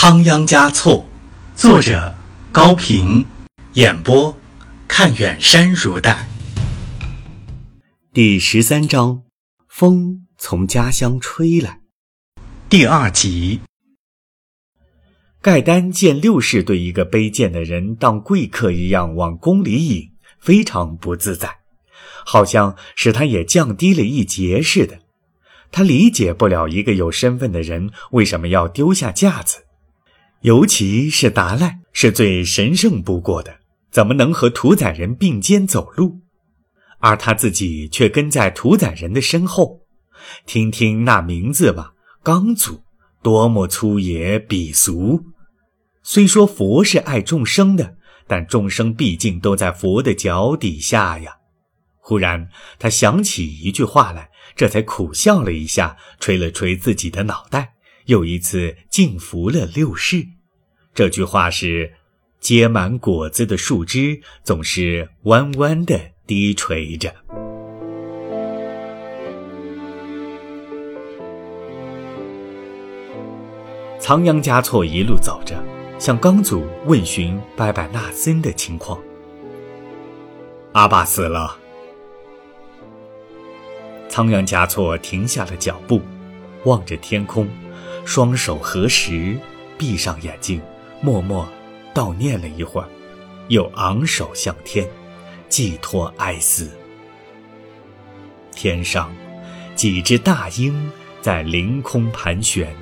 仓央嘉措，作者高平，演播看远山如黛。第十三章，风从家乡吹来。第二集，盖丹见六世对一个卑贱的人当贵客一样往宫里引，非常不自在，好像使他也降低了一截似的。他理解不了一个有身份的人为什么要丢下架子。尤其是达赖是最神圣不过的，怎么能和屠宰人并肩走路？而他自己却跟在屠宰人的身后。听听那名字吧，刚祖，多么粗野鄙俗！虽说佛是爱众生的，但众生毕竟都在佛的脚底下呀。忽然，他想起一句话来，这才苦笑了一下，捶了捶自己的脑袋。又一次敬服了六世。这句话是：结满果子的树枝总是弯弯的低垂着。仓央嘉措一路走着，向刚祖问询拜拜纳森的情况。阿爸死了。仓央嘉措停下了脚步，望着天空。双手合十，闭上眼睛，默默悼念了一会儿，又昂首向天，寄托哀思。天上，几只大鹰在凌空盘旋。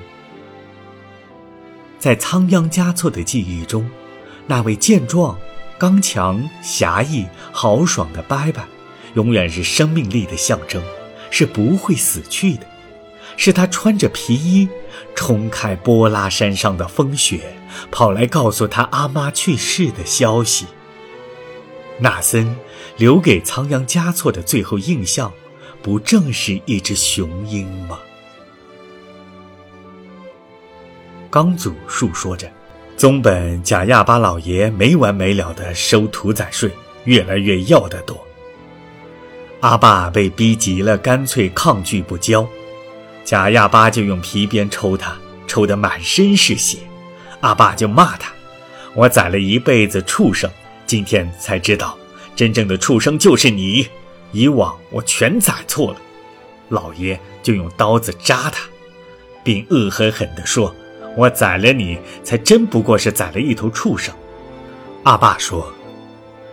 在仓央嘉措的记忆中，那位健壮、刚强、侠义、豪爽的伯伯，永远是生命力的象征，是不会死去的。是他穿着皮衣，冲开波拉山上的风雪，跑来告诉他阿妈去世的消息。纳森留给仓央嘉措的最后印象，不正是一只雄鹰吗？刚祖述说着，宗本贾亚巴老爷没完没了地收屠宰税，越来越要得多。阿爸被逼急了，干脆抗拒不交。贾亚巴就用皮鞭抽他，抽得满身是血。阿爸就骂他：“我宰了一辈子畜生，今天才知道，真正的畜生就是你。以往我全宰错了。”老爷就用刀子扎他，并恶狠狠地说：“我宰了你，才真不过是宰了一头畜生。”阿爸说：“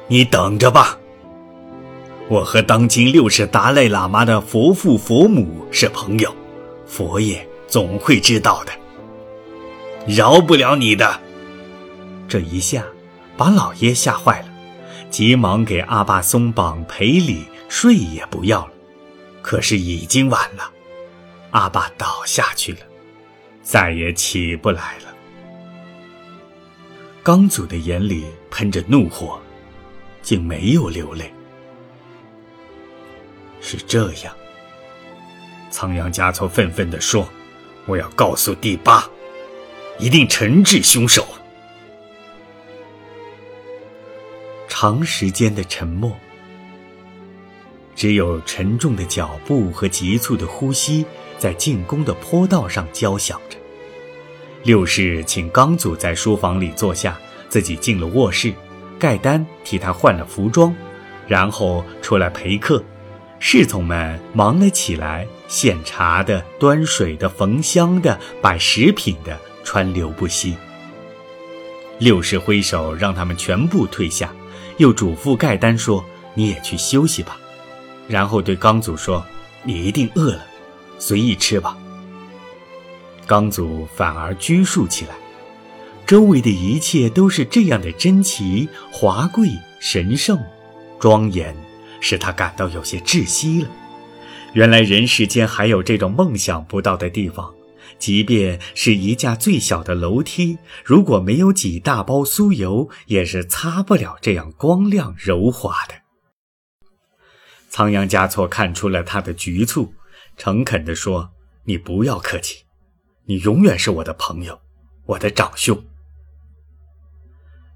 你等着吧，我和当今六世达赖喇嘛的佛父佛母是朋友。”佛爷总会知道的，饶不了你的。这一下把老爷吓坏了，急忙给阿爸松绑赔礼，睡也不要了。可是已经晚了，阿爸倒下去了，再也起不来了。刚祖的眼里喷着怒火，竟没有流泪。是这样。仓央嘉措愤愤地说：“我要告诉第八，一定惩治凶手。”长时间的沉默，只有沉重的脚步和急促的呼吸在进宫的坡道上交响着。六世请刚祖在书房里坐下，自己进了卧室，盖丹替他换了服装，然后出来陪客。侍从们忙了起来，献茶的、端水的、焚香的、摆食品的，川流不息。六世挥手让他们全部退下，又嘱咐盖丹说：“你也去休息吧。”然后对刚祖说：“你一定饿了，随意吃吧。”刚祖反而拘束起来，周围的一切都是这样的珍奇、华贵、神圣、庄严。使他感到有些窒息了。原来人世间还有这种梦想不到的地方，即便是一架最小的楼梯，如果没有几大包酥油，也是擦不了这样光亮柔滑的。仓央嘉措看出了他的局促，诚恳地说：“你不要客气，你永远是我的朋友，我的长兄。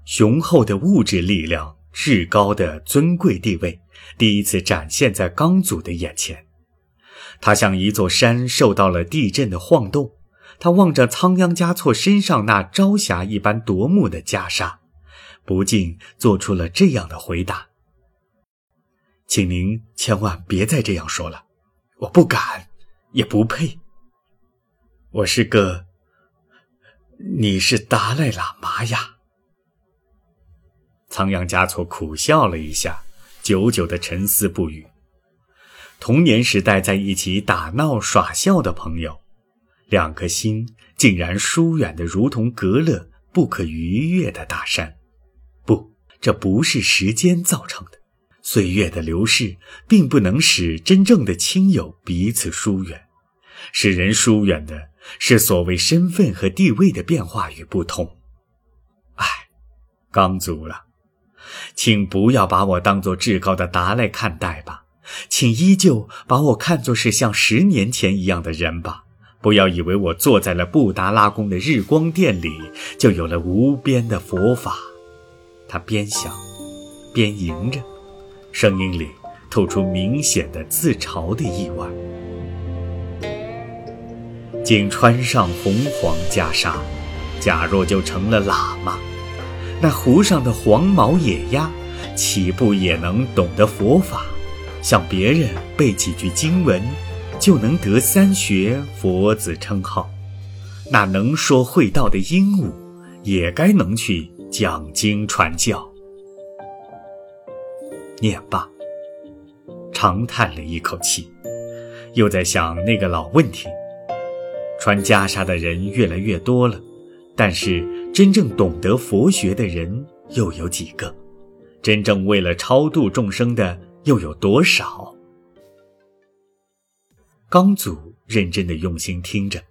雄厚的物质力量，至高的尊贵地位。”第一次展现在刚祖的眼前，他像一座山受到了地震的晃动，他望着仓央嘉措身上那朝霞一般夺目的袈裟，不禁做出了这样的回答：“请您千万别再这样说了，我不敢，也不配。我是个……你是达赖喇嘛呀。”仓央嘉措苦笑了一下，久久的沉思不语。童年时代在一起打闹耍笑的朋友，两颗心竟然疏远的如同隔了不可逾越的大山。不，这不是时间造成的。岁月的流逝并不能使真正的亲友彼此疏远，使人疏远的是所谓身份和地位的变化与不同。唉，刚足了。请不要把我当做至高的达赖看待吧，请依旧把我看作是像十年前一样的人吧。不要以为我坐在了布达拉宫的日光殿里，就有了无边的佛法。他边想，边吟着，声音里透出明显的自嘲的意味。竟穿上红黄袈裟，假若就成了喇嘛。那湖上的黄毛野鸭，岂不也能懂得佛法？向别人背几句经文，就能得三学佛子称号？那能说会道的鹦鹉，也该能去讲经传教。念罢，长叹了一口气，又在想那个老问题：穿袈裟的人越来越多了，但是。真正懂得佛学的人又有几个？真正为了超度众生的又有多少？刚祖认真的用心听着，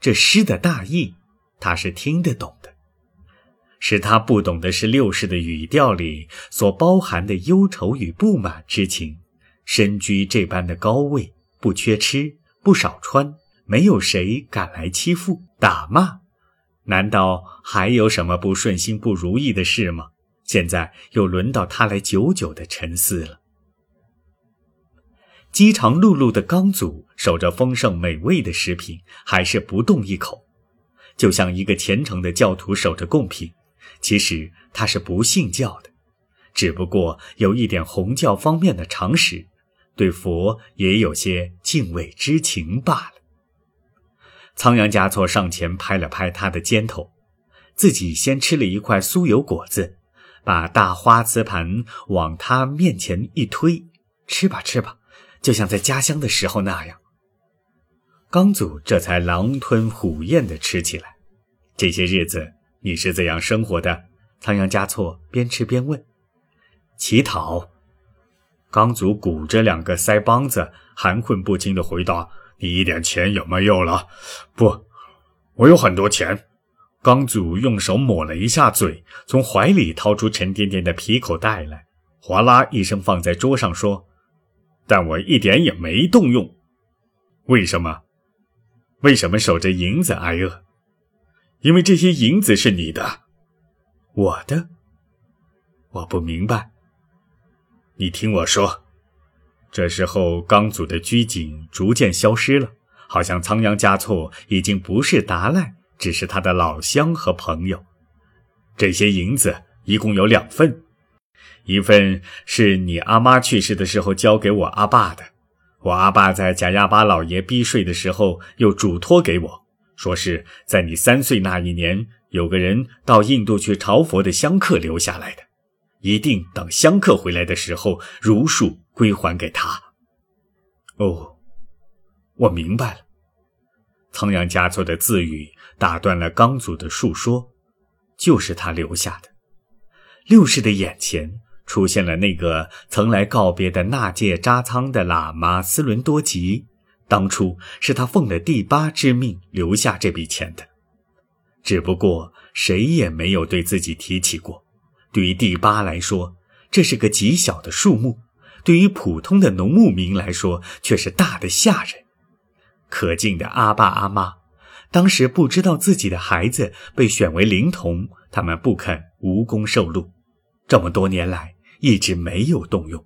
这诗的大意，他是听得懂的。使他不懂的是六世的语调里所包含的忧愁与不满之情。身居这般的高位，不缺吃，不少穿，没有谁敢来欺负、打骂。难道还有什么不顺心、不如意的事吗？现在又轮到他来久久的沉思了。饥肠辘辘的刚祖守着丰盛美味的食品，还是不动一口，就像一个虔诚的教徒守着贡品。其实他是不信教的，只不过有一点红教方面的常识，对佛也有些敬畏之情罢了。仓央嘉措上前拍了拍他的肩头，自己先吃了一块酥油果子，把大花瓷盘往他面前一推：“吃吧，吃吧，就像在家乡的时候那样。”刚祖这才狼吞虎咽地吃起来。这些日子你是怎样生活的？仓央嘉措边吃边问。乞讨。刚祖鼓着两个腮帮子，含混不清地回答。你一点钱有没有了？不，我有很多钱。刚祖用手抹了一下嘴，从怀里掏出沉甸甸的皮口袋来，哗啦一声放在桌上，说：“但我一点也没动用。为什么？为什么守着银子挨饿？因为这些银子是你的，我的。我不明白。你听我说。”这时候，刚组的拘谨逐渐消失了，好像仓央嘉措已经不是达赖，只是他的老乡和朋友。这些银子一共有两份，一份是你阿妈去世的时候交给我阿爸的，我阿爸在贾亚巴老爷逼税的时候又嘱托给我，说是在你三岁那一年，有个人到印度去朝佛的香客留下来的，一定等香客回来的时候如数。归还给他。哦，我明白了。仓央嘉措的自语打断了刚祖的述说，就是他留下的。六世的眼前出现了那个曾来告别的纳戒扎仓的喇嘛斯伦多吉，当初是他奉了第八之命留下这笔钱的，只不过谁也没有对自己提起过。对于第八来说，这是个极小的数目。对于普通的农牧民来说，却是大的吓人。可敬的阿爸阿妈，当时不知道自己的孩子被选为灵童，他们不肯无功受禄，这么多年来一直没有动用。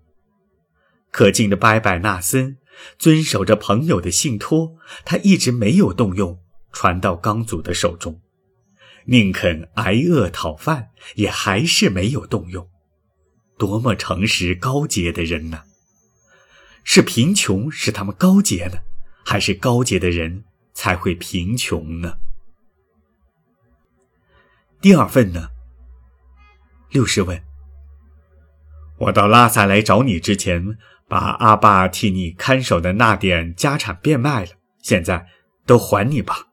可敬的拜拜纳森，遵守着朋友的信托，他一直没有动用，传到刚祖的手中，宁肯挨饿讨饭，也还是没有动用。多么诚实高洁的人呢？是贫穷使他们高洁呢，还是高洁的人才会贫穷呢？第二份呢？六十问。我到拉萨来找你之前，把阿爸替你看守的那点家产变卖了，现在都还你吧。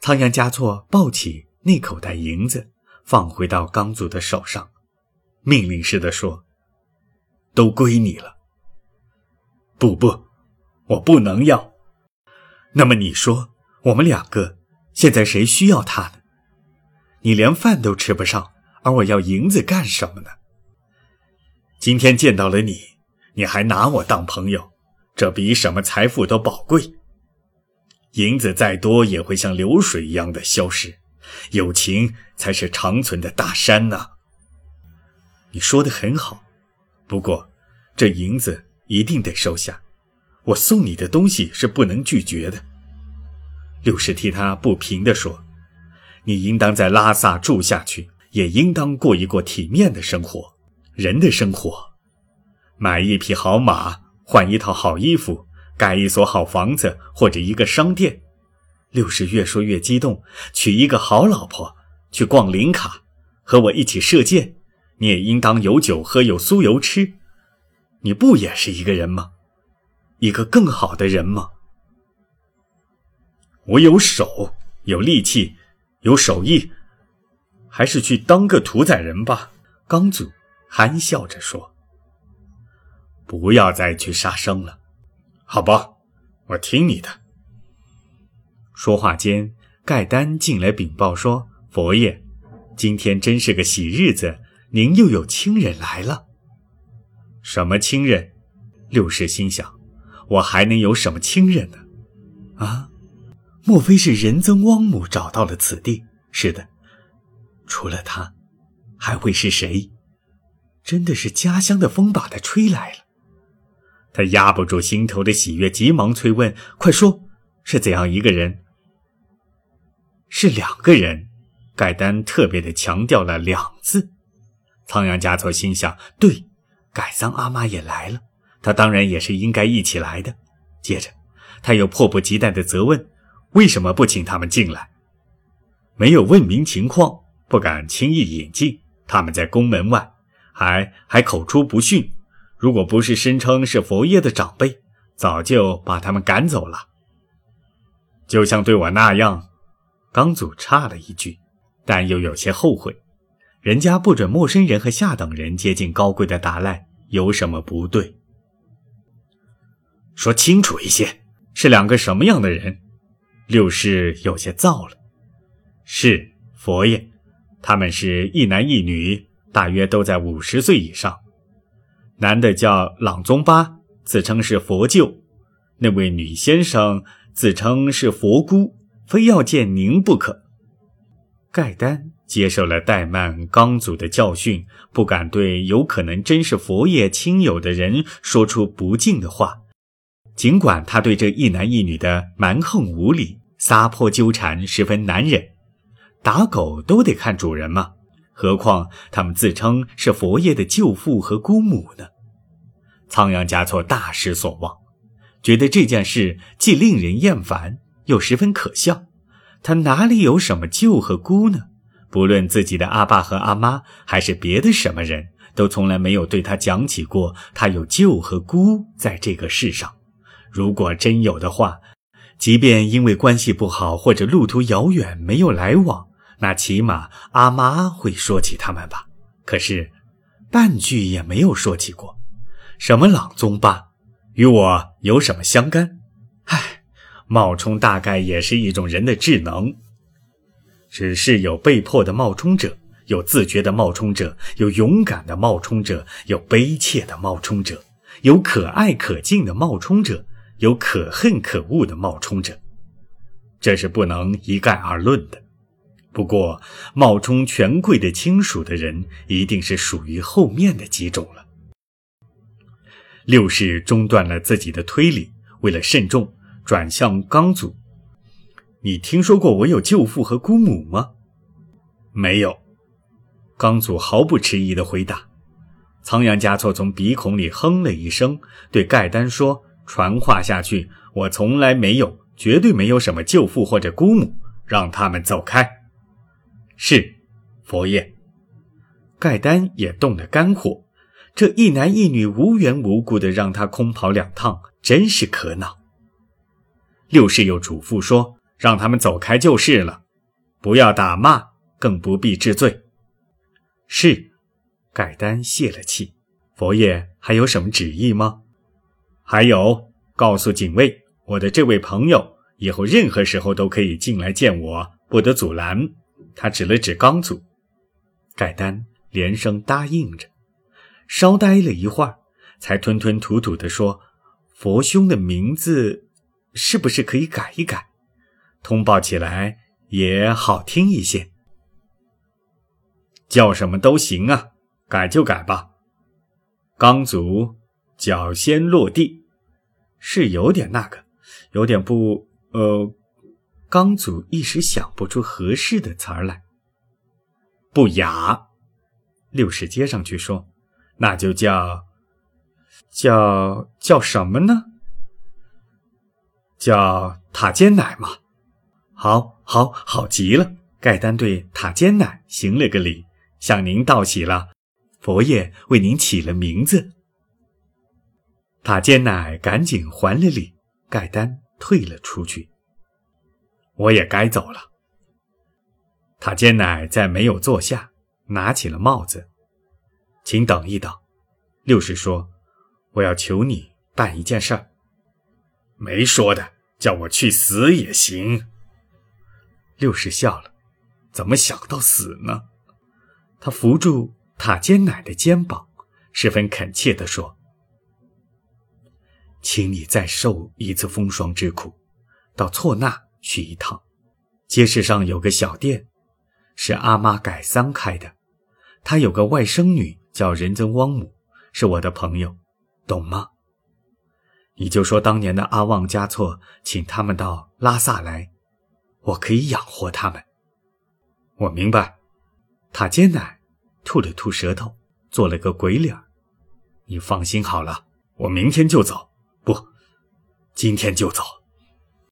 仓央嘉措抱起那口袋银子，放回到刚祖的手上，命令似的说：“都归你了。”不不，我不能要。那么你说，我们两个现在谁需要他呢？你连饭都吃不上，而我要银子干什么呢？今天见到了你，你还拿我当朋友，这比什么财富都宝贵。银子再多也会像流水一样的消失，友情才是长存的大山呐。你说的很好，不过这银子一定得收下。我送你的东西是不能拒绝的。六世替他不平地说：“你应当在拉萨住下去，也应当过一过体面的生活。”人的生活，买一匹好马，换一套好衣服，盖一所好房子或者一个商店。六世越说越激动，娶一个好老婆，去逛林卡，和我一起射箭。你也应当有酒喝，有酥油吃。你不也是一个人吗？一个更好的人吗？我有手，有力气，有手艺，还是去当个屠宰人吧。刚祖。含笑着说：“不要再去杀生了，好吧，我听你的。”说话间，盖丹进来禀报说：“佛爷，今天真是个喜日子，您又有亲人来了。”什么亲人？六世心想：“我还能有什么亲人呢？啊，莫非是仁增汪母找到了此地？是的，除了他，还会是谁？”真的是家乡的风把他吹来了，他压不住心头的喜悦，急忙催问：“快说，是怎样一个人？”是两个人，盖丹特别的强调了“两”字。仓央嘉措心想：“对，改桑阿妈也来了，他当然也是应该一起来的。”接着，他又迫不及待的责问：“为什么不请他们进来？没有问明情况，不敢轻易引进，他们在宫门外。”还还口出不逊，如果不是声称是佛爷的长辈，早就把他们赶走了。就像对我那样，刚祖插了一句，但又有些后悔。人家不准陌生人和下等人接近高贵的达赖，有什么不对？说清楚一些，是两个什么样的人？六世有些燥了。是佛爷，他们是一男一女。大约都在五十岁以上，男的叫朗宗巴，自称是佛舅；那位女先生自称是佛姑，非要见您不可。盖丹接受了怠慢刚祖的教训，不敢对有可能真是佛爷亲友的人说出不敬的话，尽管他对这一男一女的蛮横无理、撒泼纠缠十分难忍。打狗都得看主人嘛。何况他们自称是佛爷的舅父和姑母呢？仓央嘉措大失所望，觉得这件事既令人厌烦，又十分可笑。他哪里有什么舅和姑呢？不论自己的阿爸和阿妈，还是别的什么人，都从来没有对他讲起过他有舅和姑在这个世上。如果真有的话，即便因为关系不好或者路途遥远没有来往。那起码阿妈会说起他们吧，可是半句也没有说起过。什么朗宗吧，与我有什么相干？唉，冒充大概也是一种人的智能，只是有被迫的冒充者，有自觉的冒充者，有勇敢的冒充者，有悲切的冒充者，有可爱可敬的冒充者，有可恨可恶的冒充者，这是不能一概而论的。不过，冒充权贵的亲属的人，一定是属于后面的几种了。六世中断了自己的推理，为了慎重，转向刚祖：“你听说过我有舅父和姑母吗？没有。刚祖毫不迟疑地回答。仓央嘉措从鼻孔里哼了一声，对盖丹说：“传话下去，我从来没有，绝对没有什么舅父或者姑母，让他们走开。”是，佛爷。盖丹也动了肝火，这一男一女无缘无故的让他空跑两趟，真是可恼。六世又嘱咐说：“让他们走开就是了，不要打骂，更不必治罪。”是，盖丹泄了气。佛爷还有什么旨意吗？还有，告诉警卫，我的这位朋友以后任何时候都可以进来见我，不得阻拦。他指了指刚祖，盖丹连声答应着，稍呆了一会儿，才吞吞吐吐地说：“佛兄的名字是不是可以改一改，通报起来也好听一些？”叫什么都行啊，改就改吧。刚祖脚先落地，是有点那个，有点不……呃，刚祖一时想不出合适的词儿来。不雅，六世接上去说：“那就叫……叫叫什么呢？叫塔尖奶嘛。好，好，好极了。”盖丹对塔尖奶行了个礼。向您道喜了，佛爷为您起了名字。塔尖奶赶紧还了礼，盖丹退了出去。我也该走了。塔尖奶在没有坐下，拿起了帽子，请等一等。六世说：“我要求你办一件事儿。”没说的，叫我去死也行。六世笑了，怎么想到死呢？他扶住塔尖奶的肩膀，十分恳切地说：“请你再受一次风霜之苦，到错那去一趟。街市上有个小店，是阿妈改桑开的。她有个外甥女叫仁增汪姆，是我的朋友，懂吗？你就说当年的阿旺嘉措请他们到拉萨来，我可以养活他们。我明白。”塔尖奶吐了吐舌头，做了个鬼脸你放心好了，我明天就走，不，今天就走。